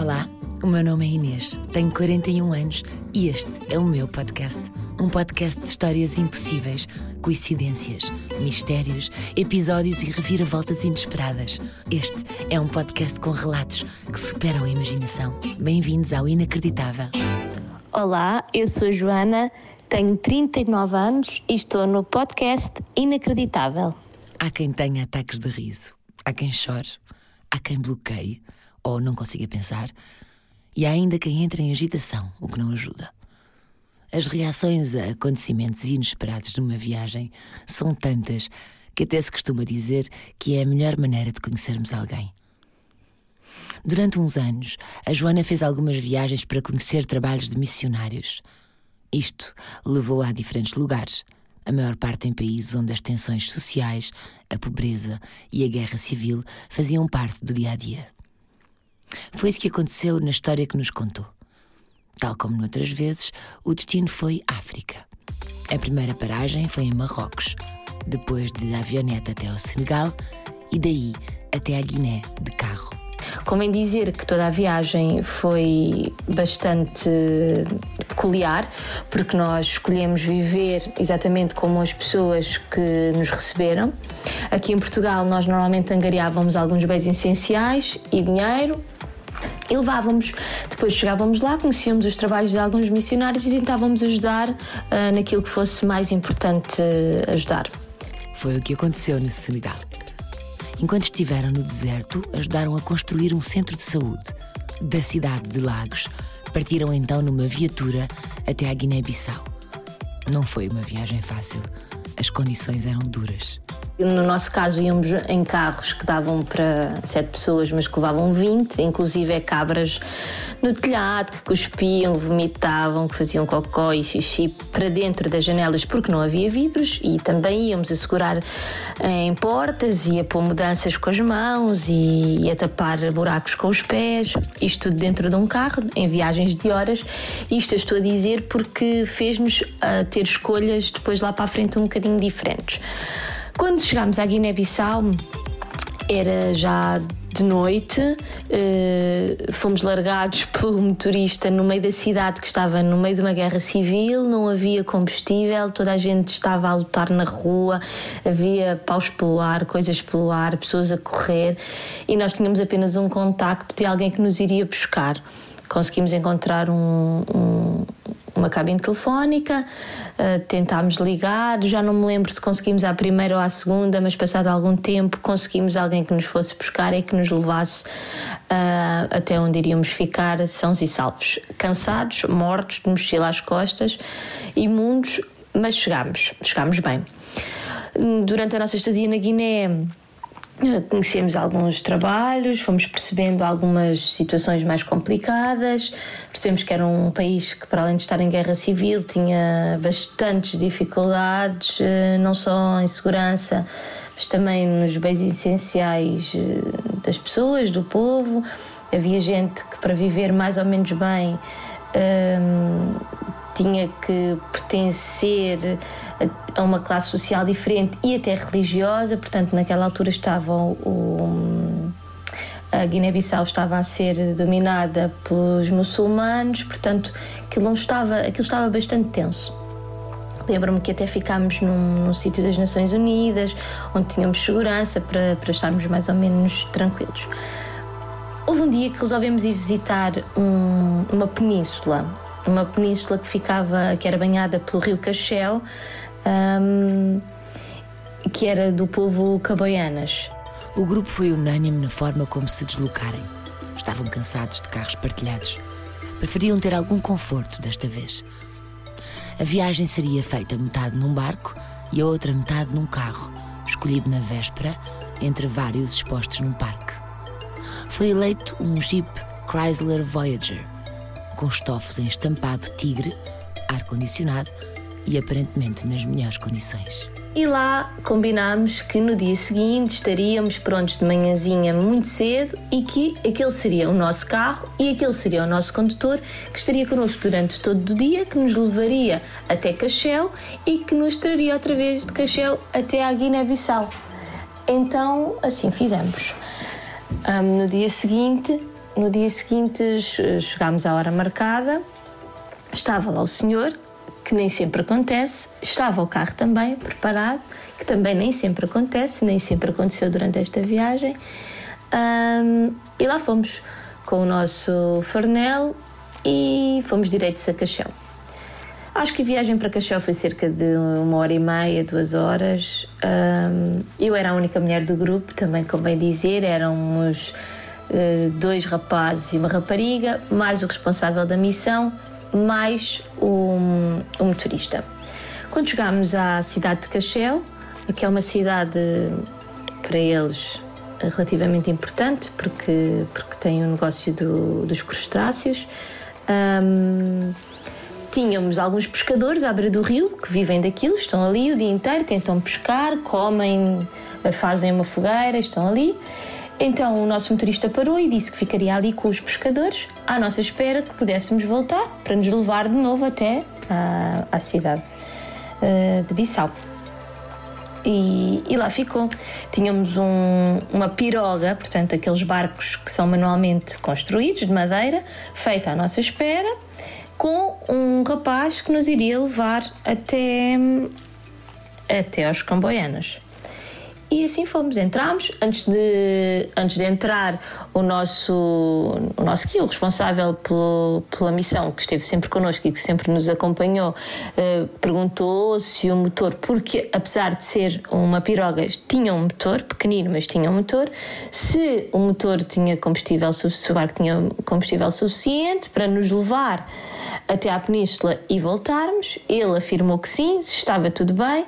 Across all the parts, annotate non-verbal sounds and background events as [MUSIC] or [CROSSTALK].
Olá, o meu nome é Inês, tenho 41 anos e este é o meu podcast. Um podcast de histórias impossíveis, coincidências, mistérios, episódios e reviravoltas inesperadas. Este é um podcast com relatos que superam a imaginação. Bem-vindos ao Inacreditável. Olá, eu sou a Joana, tenho 39 anos e estou no podcast Inacreditável. Há quem tenha ataques de riso, há quem chore, há quem bloqueie ou não consiga pensar, e há ainda quem entre em agitação, o que não ajuda. As reações a acontecimentos inesperados numa viagem são tantas que até se costuma dizer que é a melhor maneira de conhecermos alguém. Durante uns anos, a Joana fez algumas viagens para conhecer trabalhos de missionários. Isto levou-a a diferentes lugares, a maior parte em países onde as tensões sociais, a pobreza e a guerra civil faziam parte do dia a dia. Foi isso que aconteceu na história que nos contou. Tal como noutras vezes, o destino foi África. A primeira paragem foi em Marrocos, depois de avioneta até ao Senegal e daí até a Guiné de carro. Convém dizer que toda a viagem foi bastante peculiar, porque nós escolhemos viver exatamente como as pessoas que nos receberam. Aqui em Portugal, nós normalmente angariávamos alguns bens essenciais e dinheiro, e levávamos, depois chegávamos lá, conhecíamos os trabalhos de alguns missionários e tentávamos ajudar uh, naquilo que fosse mais importante uh, ajudar. Foi o que aconteceu no Senegal. Enquanto estiveram no deserto, ajudaram a construir um centro de saúde. Da cidade de Lagos, partiram então numa viatura até a Guiné-Bissau. Não foi uma viagem fácil. As condições eram duras. No nosso caso, íamos em carros que davam para sete pessoas, mas que levavam 20, inclusive é cabras no telhado que cuspiam, vomitavam, que faziam cocó e xixi para dentro das janelas porque não havia vidros e também íamos a segurar em portas e a pôr mudanças com as mãos e, a tapar buracos com os pés. Isto tudo dentro de um carro, em viagens de horas. Isto eu estou a dizer porque fez-nos uh, ter escolhas depois lá para a frente um bocadinho diferentes. Quando chegámos à Guiné-Bissau, era já de noite, uh, fomos largados [LAUGHS] pelo motorista no meio da cidade que estava no meio de uma guerra civil, não havia combustível, toda a gente estava a lutar na rua, havia paus pelo ar, coisas pelo ar, pessoas a correr e nós tínhamos apenas um contacto de alguém que nos iria buscar. Conseguimos encontrar um, um uma cabine telefónica, uh, tentámos ligar, já não me lembro se conseguimos à primeira ou à segunda, mas passado algum tempo conseguimos alguém que nos fosse buscar e que nos levasse uh, até onde iríamos ficar, sãos e salvos. Cansados, mortos, de mochila às costas, imundos, mas chegámos, chegámos bem. Durante a nossa estadia na Guiné, Conhecemos alguns trabalhos, fomos percebendo algumas situações mais complicadas, percebemos que era um país que, para além de estar em guerra civil, tinha bastantes dificuldades, eh, não só em segurança, mas também nos bens essenciais eh, das pessoas, do povo. Havia gente que, para viver mais ou menos bem, ehm, tinha que pertencer a uma classe social diferente e até religiosa, portanto, naquela altura estava o, a Guiné-Bissau estava a ser dominada pelos muçulmanos, portanto, aquilo, não estava, aquilo estava bastante tenso. Lembro-me que até ficámos num, num sítio das Nações Unidas, onde tínhamos segurança para, para estarmos mais ou menos tranquilos. Houve um dia que resolvemos ir visitar um, uma península uma península que ficava, que era banhada pelo rio Cachel, um, que era do povo Caboianas. O grupo foi unânime na forma como se deslocarem. Estavam cansados de carros partilhados. Preferiam ter algum conforto desta vez. A viagem seria feita metade num barco e a outra metade num carro, escolhido na véspera entre vários expostos num parque. Foi eleito um Jeep Chrysler Voyager com estofos em estampado tigre, ar-condicionado e aparentemente nas melhores condições. E lá combinámos que no dia seguinte estaríamos prontos de manhãzinha muito cedo e que aquele seria o nosso carro e aquele seria o nosso condutor que estaria connosco durante todo o dia, que nos levaria até Cachel e que nos traria outra vez de Cachel até à Guiné-Bissau. Então, assim fizemos. Um, no dia seguinte, no dia seguinte chegámos à hora marcada, estava lá o senhor, que nem sempre acontece, estava o carro também preparado, que também nem sempre acontece, nem sempre aconteceu durante esta viagem. Um, e lá fomos com o nosso farnel e fomos direitos a Cachel. Acho que a viagem para Cachel foi cerca de uma hora e meia, duas horas. Um, eu era a única mulher do grupo, também convém dizer, éramos dois rapazes e uma rapariga, mais o responsável da missão, mais o motorista. Quando chegámos à cidade de Cachel, que é uma cidade para eles relativamente importante, porque, porque tem o um negócio do, dos crustáceos. Um, tínhamos alguns pescadores à beira do rio que vivem daquilo, estão ali o dia inteiro, tentam pescar, comem, fazem uma fogueira, estão ali. Então o nosso motorista parou e disse que ficaria ali com os pescadores, à nossa espera que pudéssemos voltar para nos levar de novo até à, à cidade uh, de Bissau. E, e, lá ficou. Tínhamos um, uma piroga, portanto, aqueles barcos que são manualmente construídos de madeira, feita à nossa espera, com um rapaz que nos iria levar até, até aos Camboianas. E assim fomos, entramos. Antes de, antes de entrar, o nosso, o nosso guia, o responsável pelo, pela missão, que esteve sempre connosco e que sempre nos acompanhou, eh, perguntou se o motor, porque apesar de ser uma piroga, tinha um motor, pequenino, mas tinha um motor, se o motor tinha combustível, se o barco tinha combustível suficiente para nos levar até à península e voltarmos. Ele afirmou que sim, estava tudo bem.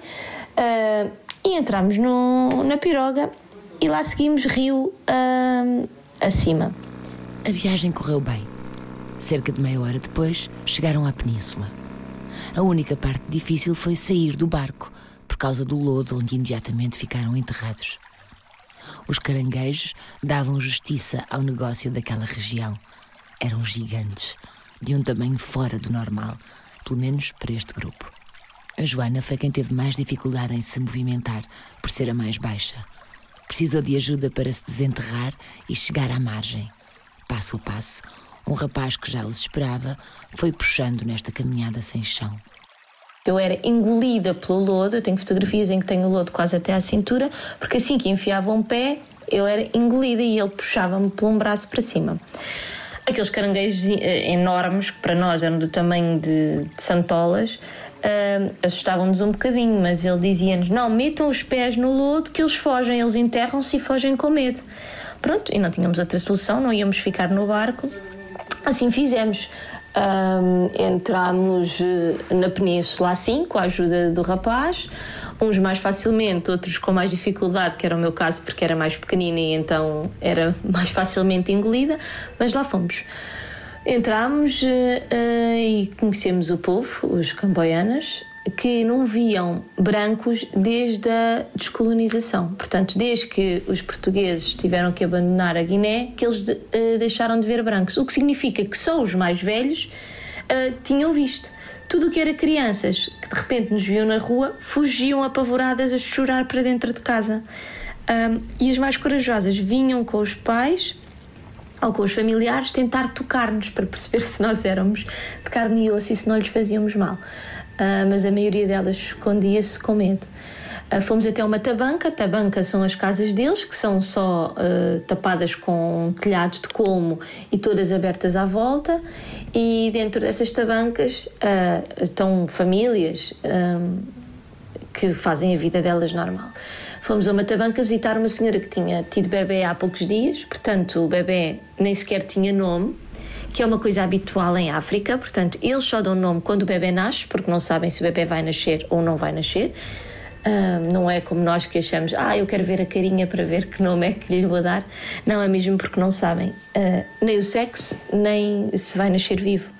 Uh, e entramos no, na piroga e lá seguimos rio uh, acima. A viagem correu bem. Cerca de meia hora depois, chegaram à península. A única parte difícil foi sair do barco, por causa do lodo onde imediatamente ficaram enterrados. Os caranguejos davam justiça ao negócio daquela região. Eram gigantes, de um tamanho fora do normal, pelo menos para este grupo. A Joana foi quem teve mais dificuldade em se movimentar, por ser a mais baixa. Precisou de ajuda para se desenterrar e chegar à margem. Passo a passo, um rapaz que já os esperava foi puxando nesta caminhada sem chão. Eu era engolida pelo lodo, eu tenho fotografias em que tenho o lodo quase até à cintura, porque assim que enfiava um pé, eu era engolida e ele puxava-me por um braço para cima. Aqueles caranguejos eh, enormes, que para nós eram do tamanho de, de santolas, uh, assustavam-nos um bocadinho, mas ele dizia-nos: não, metam os pés no lodo que eles fogem, eles enterram-se e fogem com medo. Pronto, e não tínhamos outra solução, não íamos ficar no barco. Assim fizemos. Um, entramos eh, na península assim, com a ajuda do rapaz, uns mais facilmente, outros com mais dificuldade, que era o meu caso porque era mais pequenina e então era mais facilmente engolida, mas lá fomos. Entramos uh, uh, e conhecemos o povo, os camboianas, que não viam brancos desde a descolonização. Portanto, desde que os portugueses tiveram que abandonar a Guiné, que eles uh, deixaram de ver brancos. O que significa que só os mais velhos tinham visto. Tudo o que era crianças que de repente nos viam na rua fugiam apavoradas a chorar para dentro de casa. Um, e as mais corajosas vinham com os pais ou com os familiares, tentar tocar-nos para perceber [LAUGHS] se nós éramos de carne e osso e se não lhes fazíamos mal. Uh, mas a maioria delas escondia-se com medo. Uh, fomos até uma tabanca, tabanca são as casas deles, que são só uh, tapadas com telhado de colmo e todas abertas à volta, e dentro dessas tabancas estão famílias que fazem a vida delas normal. Fomos a uma tabanca visitar uma senhora que tinha tido bebê há poucos dias, portanto, o bebê nem sequer tinha nome, que é uma coisa habitual em África, portanto, eles só dão nome quando o bebê nasce, porque não sabem se o bebê vai nascer ou não vai nascer. Não é como nós que achamos, ah, eu quero ver a carinha para ver que nome é que lhe vou dar. Não, é mesmo porque não sabem uh, nem o sexo, nem se vai nascer vivo.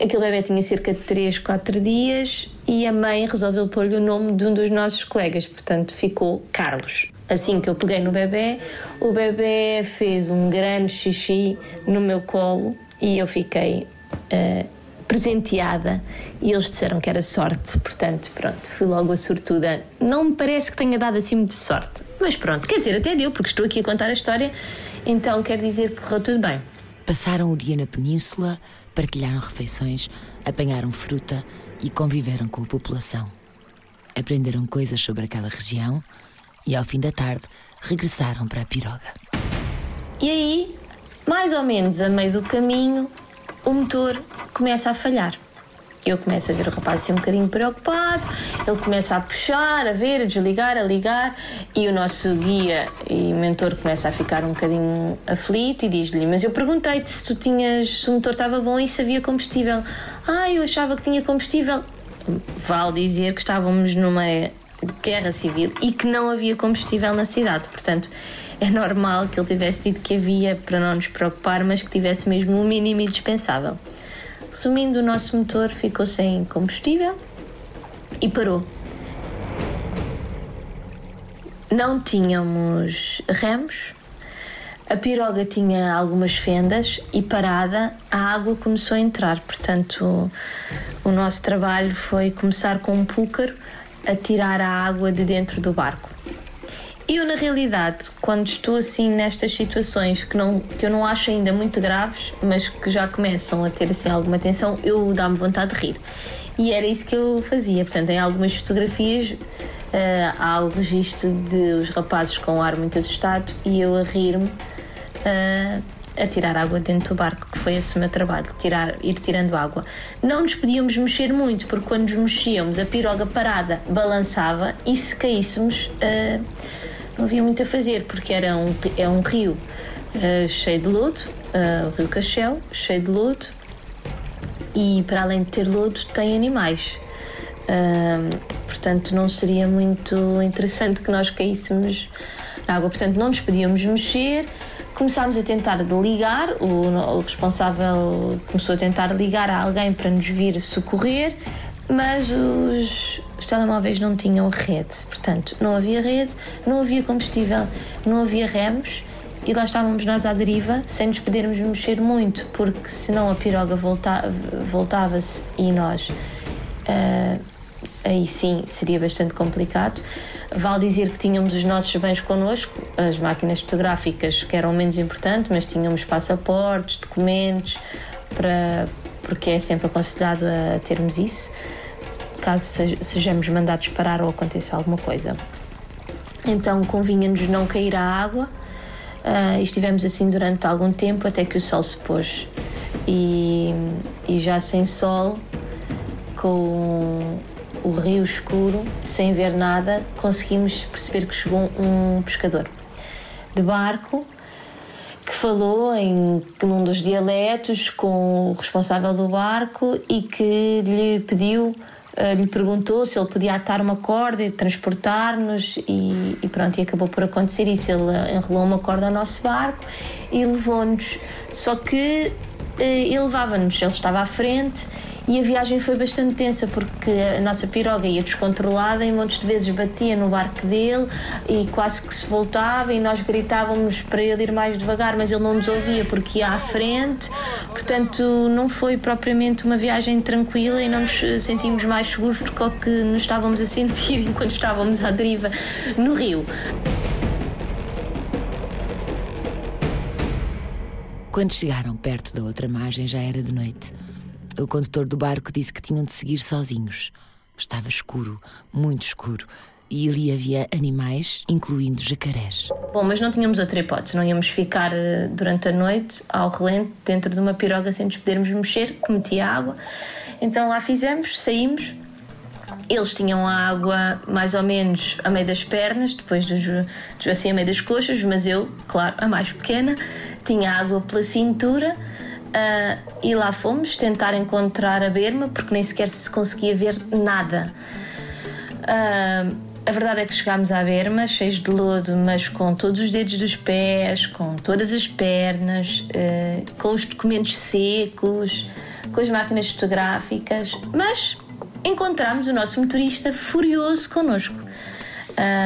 Aquele bebê tinha cerca de 3, 4 dias e a mãe resolveu pôr-lhe o nome de um dos nossos colegas, portanto ficou Carlos. Assim que eu peguei no bebê, o bebê fez um grande xixi no meu colo e eu fiquei uh, presenteada e eles disseram que era sorte, portanto, pronto, fui logo a sortuda. Não me parece que tenha dado assim muito sorte, mas pronto, quer dizer, até deu, porque estou aqui a contar a história Então quer dizer que correu tudo bem. Passaram o dia na península, partilharam refeições, apanharam fruta e conviveram com a população. Aprenderam coisas sobre aquela região e, ao fim da tarde, regressaram para a piroga. E aí, mais ou menos a meio do caminho, o motor começa a falhar. Eu começo a ver o rapaz assim um bocadinho preocupado, ele começa a puxar, a ver, a desligar, a ligar, e o nosso guia e mentor começa a ficar um bocadinho aflito e diz-lhe: Mas eu perguntei-te se tu tinhas, se o motor estava bom e se havia combustível. Ah, eu achava que tinha combustível. Vale dizer que estávamos numa guerra civil e que não havia combustível na cidade, portanto é normal que ele tivesse dito que havia para não nos preocupar, mas que tivesse mesmo o mínimo indispensável. Resumindo, o nosso motor ficou sem combustível e parou. Não tínhamos remos, a piroga tinha algumas fendas e parada a água começou a entrar. Portanto, o, nosso trabalho foi começar com um púcaro a tirar a água de dentro do barco. Eu, na realidade, quando estou assim nestas situações que, não, que eu não acho ainda muito graves, mas que já começam a ter assim alguma tensão, eu dá-me vontade de rir. E era isso que eu fazia. Portanto, em algumas fotografias uh, há o registro de os rapazes com o ar muito assustado e eu a rir-me uh, a tirar água dentro do barco, que foi esse o meu trabalho, tirar, ir tirando água. Não nos podíamos mexer muito, porque quando nos mexíamos, a piroga parada balançava e se caíssemos. Uh, não havia muito a fazer, porque era um, é um rio uh, cheio de lodo, uh, o rio Cachel, cheio de lodo, e para além de ter lodo, tem animais. Uh, portanto, não seria muito interessante que nós caíssemos na água. Portanto, não nos podíamos mexer. Começámos a tentar ligar, o, o responsável começou a tentar ligar a alguém para nos vir socorrer, mas os, os telemóveis não tinham rede, portanto, não havia rede, não havia combustível, não havia remos e lá estávamos nós à deriva, sem nos podermos mexer muito, porque senão a piroga volta, voltava-se e nós. Uh, aí sim seria bastante complicado. Vale dizer que tínhamos os nossos bens connosco, as máquinas fotográficas que eram menos importantes, mas tínhamos passaportes, documentos, para, porque é sempre aconselhado a termos isso caso sejamos mandados parar ou aconteça alguma coisa. Então convinha-nos não cair a água uh, e estivemos assim durante algum tempo até que o sol se pôs. E, e já sem sol, com o rio escuro, sem ver nada, conseguimos perceber que chegou um pescador de barco que falou em num dos dialetos com o responsável do barco e que lhe pediu lhe perguntou se ele podia atar uma corda e transportar-nos e, e, pronto, e acabou por acontecer isso. Ele enrolou uma corda ao nosso barco e levou-nos. Só que uh, ele levava-nos, ele estava à frente e a viagem foi bastante tensa porque a nossa piroga ia descontrolada e montes de vezes batia no barco dele e quase que se voltava e nós gritávamos para ele ir mais devagar, mas ele não nos ouvia porque ia à frente. Portanto, não foi propriamente uma viagem tranquila e não nos sentimos mais seguros do que o que nos estávamos a sentir [LAUGHS] enquanto estávamos à deriva no rio. Quando chegaram perto da outra margem já era de noite. O condutor do barco disse que tinham de seguir sozinhos. Estava escuro, muito escuro, e ali havia animais, incluindo jacarés. Bom, mas não tínhamos outra hipótese, não íamos ficar eh, durante a noite ao relento dentro de uma piroga sem nos podermos mexer, que metia água. Então lá fizemos, saímos. Eles tinham a água mais ou menos a meio das pernas, depois dos, dos assim a meio das coxas, mas eu, claro, a mais pequena, tinha água pela cintura Uh, e lá fomos tentar encontrar a berma porque nem sequer se conseguia ver nada. Uh, a verdade é que chegámos à berma cheios de lodo, mas com todos os dedos dos pés, com todas as pernas, uh, com os documentos secos, com as máquinas fotográficas, mas encontramos o nosso motorista furioso connosco.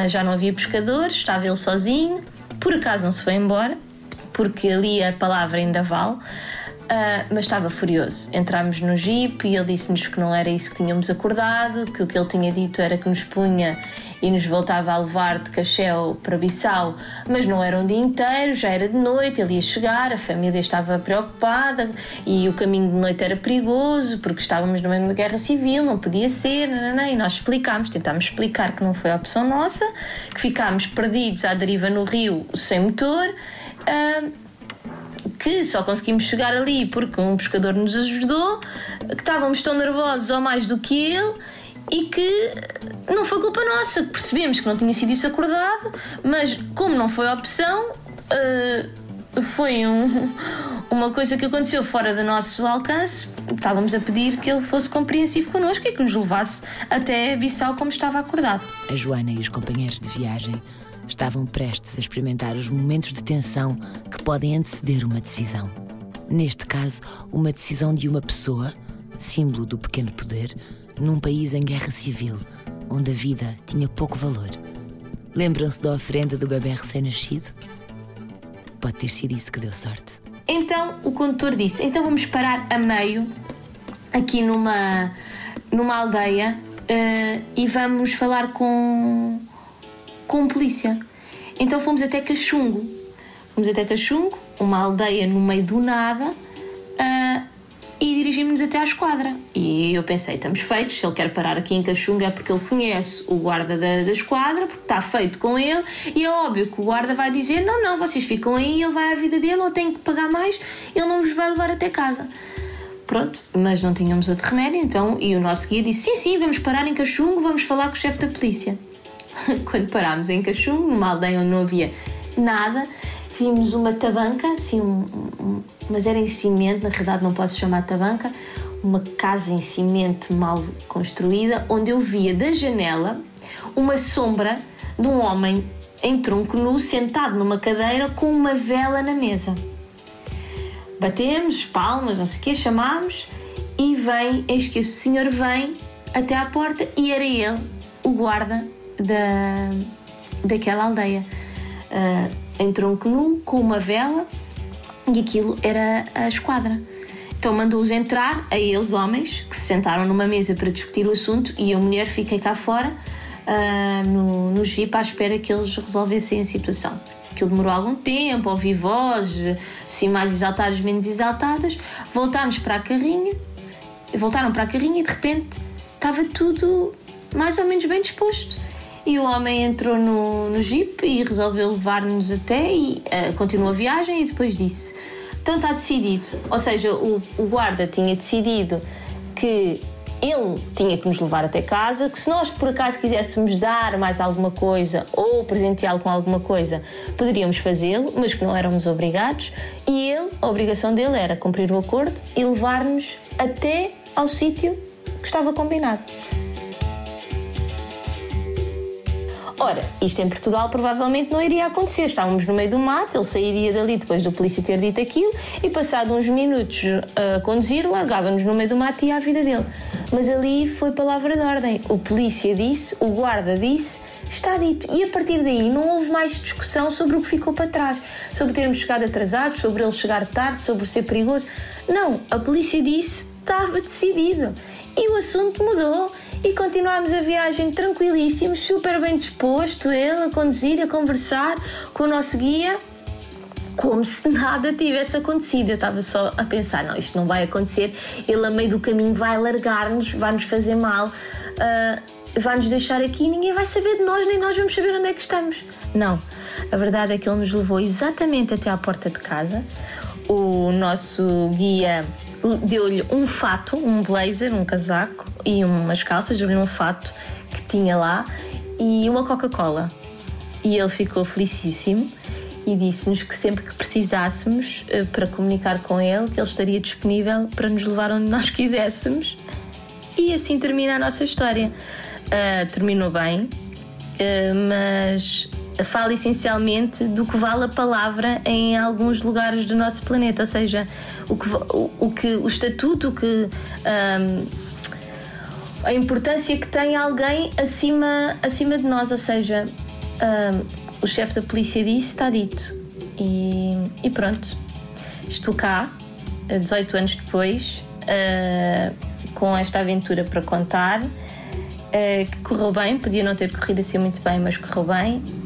já não havia pescadores, estava ele sozinho, por acaso não se foi embora, porque ali a palavra ainda vale. Uh, mas estava furioso. Entramos no jeep e ele disse-nos que não era isso que tínhamos acordado, que o que ele tinha dito era que nos punha e nos voltava a levar de Cachel para Bissau, mas não era um dia inteiro, já era de noite, ele ia chegar, a família estava preocupada e o caminho de noite era perigoso porque estávamos no meio de uma guerra civil, não podia ser, não, e nós explicámos, tentámos explicar que não foi a opção nossa, que ficámos perdidos à deriva no rio sem motor. Uh, que só conseguimos chegar ali porque um pescador nos ajudou, que estávamos tão nervosos ou mais do que ele e que não foi culpa nossa, percebemos que não tinha sido isso acordado, mas como não foi opção, uh, foi um, uma coisa que aconteceu fora do nosso alcance. Estávamos a pedir que ele fosse compreensivo connosco e que nos levasse até Bissau como estava acordado. A Joana e os companheiros de viagem estavam prestes a experimentar os momentos de tensão que podem anteceder uma decisão. Neste caso, uma decisão de uma pessoa, símbolo do pequeno poder, num país em guerra civil, onde a vida tinha pouco valor. Lembram-se da oferenda do bebê recém-nascido? Pode ter sido isso que deu sorte. Então o condutor disse: então vamos parar a meio, aqui numa, numa aldeia, uh, e vamos falar com com polícia. Então fomos até Cachungo. Fomos até Cachungo, uma aldeia no meio do nada, uh, e dirigimos-nos até à esquadra. E eu pensei, estamos feitos, se ele quer parar aqui em Cachunga é porque ele conhece o guarda da, da esquadra, porque está feito com ele, e é óbvio que o guarda vai dizer, não, não, vocês ficam aí, ele vai à vida dele, ou tem que pagar mais, ele não vos vai levar até casa. Pronto, mas não tínhamos outro remédio, então, e o nosso guia disse, sim, sim, vamos parar em Cachungo, vamos falar com o chefe da polícia. [LAUGHS] quando parámos em Cachum, numa aldeia onde não havia nada, vimos uma tabanca, assim, um, um, mas era em cimento, na realidade não posso chamar tabanca, uma casa em cimento mal construída, onde eu via da janela uma sombra de um homem em tronco nu, sentado numa cadeira com uma vela na mesa. Batemos, palmas, não sei o quê, chamámos e vem, eis que esse senhor vem até à porta e era ele, o guarda da, daquela aldeia. Uh, em tronco nu, com uma vela, e aquilo era a esquadra. Então mandou-os entrar, a eles, homens, que se sentaram numa mesa para discutir o assunto, e a mulher fiquei cá fora, uh, no, no jeep, à espera que eles resolvessem a situação. Aquilo demorou algum tempo, ouvi vozes, assim, mais exaltadas, menos exaltadas. Voltámos para a carrinha, voltaram para a carrinha e de repente estava tudo mais ou menos bem disposto e o homem entrou no, no jeep e resolveu levar-nos até e uh, continuou a viagem e depois disse então está decidido ou seja o, o guarda tinha decidido que ele tinha que nos levar até casa, que se nós por acaso quiséssemos dar mais alguma coisa ou presenteá-lo com alguma coisa, poderíamos fazê-lo, mas que não éramos obrigados, e ele, a obrigação dele era cumprir o acordo e levar-nos até ao sítio que estava combinado. Ora, isto em Portugal provavelmente não iria acontecer. Estávamos no meio do mato, ele sairia dali depois do polícia ter dito aquilo e, passado uns minutos a conduzir, largava-nos no meio do mato e ia à vida dele. Mas ali foi palavra de ordem. O polícia disse, o guarda disse, está dito. E a partir daí não houve mais discussão sobre o que ficou para trás. Sobre termos chegado atrasados, sobre ele chegar tarde, sobre ser perigoso. Não, a polícia disse, estava decidido. E o assunto mudou e continuámos a viagem tranquilíssimos, super bem disposto, ele a conduzir, a conversar com o nosso guia, como se nada tivesse acontecido. Eu estava só a pensar: não, isto não vai acontecer, ele a meio do caminho vai largar-nos, vai nos fazer mal. Uh, vai nos deixar aqui e ninguém vai saber de nós, nem nós vamos saber onde é que estamos. Não, a verdade é que ele nos levou exatamente até à porta de casa. O nosso guia deu-lhe um fato, um blazer, um casaco e umas calças, deu-lhe um fato que tinha lá e uma Coca-Cola. E ele ficou felicíssimo e disse-nos que sempre que precisássemos uh, para comunicar com ele, que ele estaria disponível para nos levar onde nós [LAUGHS] quiséssemos. E assim termina a nossa história. Uh, terminou bem, uh, mas fala essencialmente do que vale a palavra em alguns lugares do nosso planeta, ou seja, o que o, o que o estatuto, o que um, a importância que tem alguém acima acima de nós, ou seja, um, o chefe da polícia disse, está dito. E, e pronto, estou cá, 18 anos depois, uh, com esta aventura para contar uh, que correu bem, podia não ter corrido assim muito bem, mas correu bem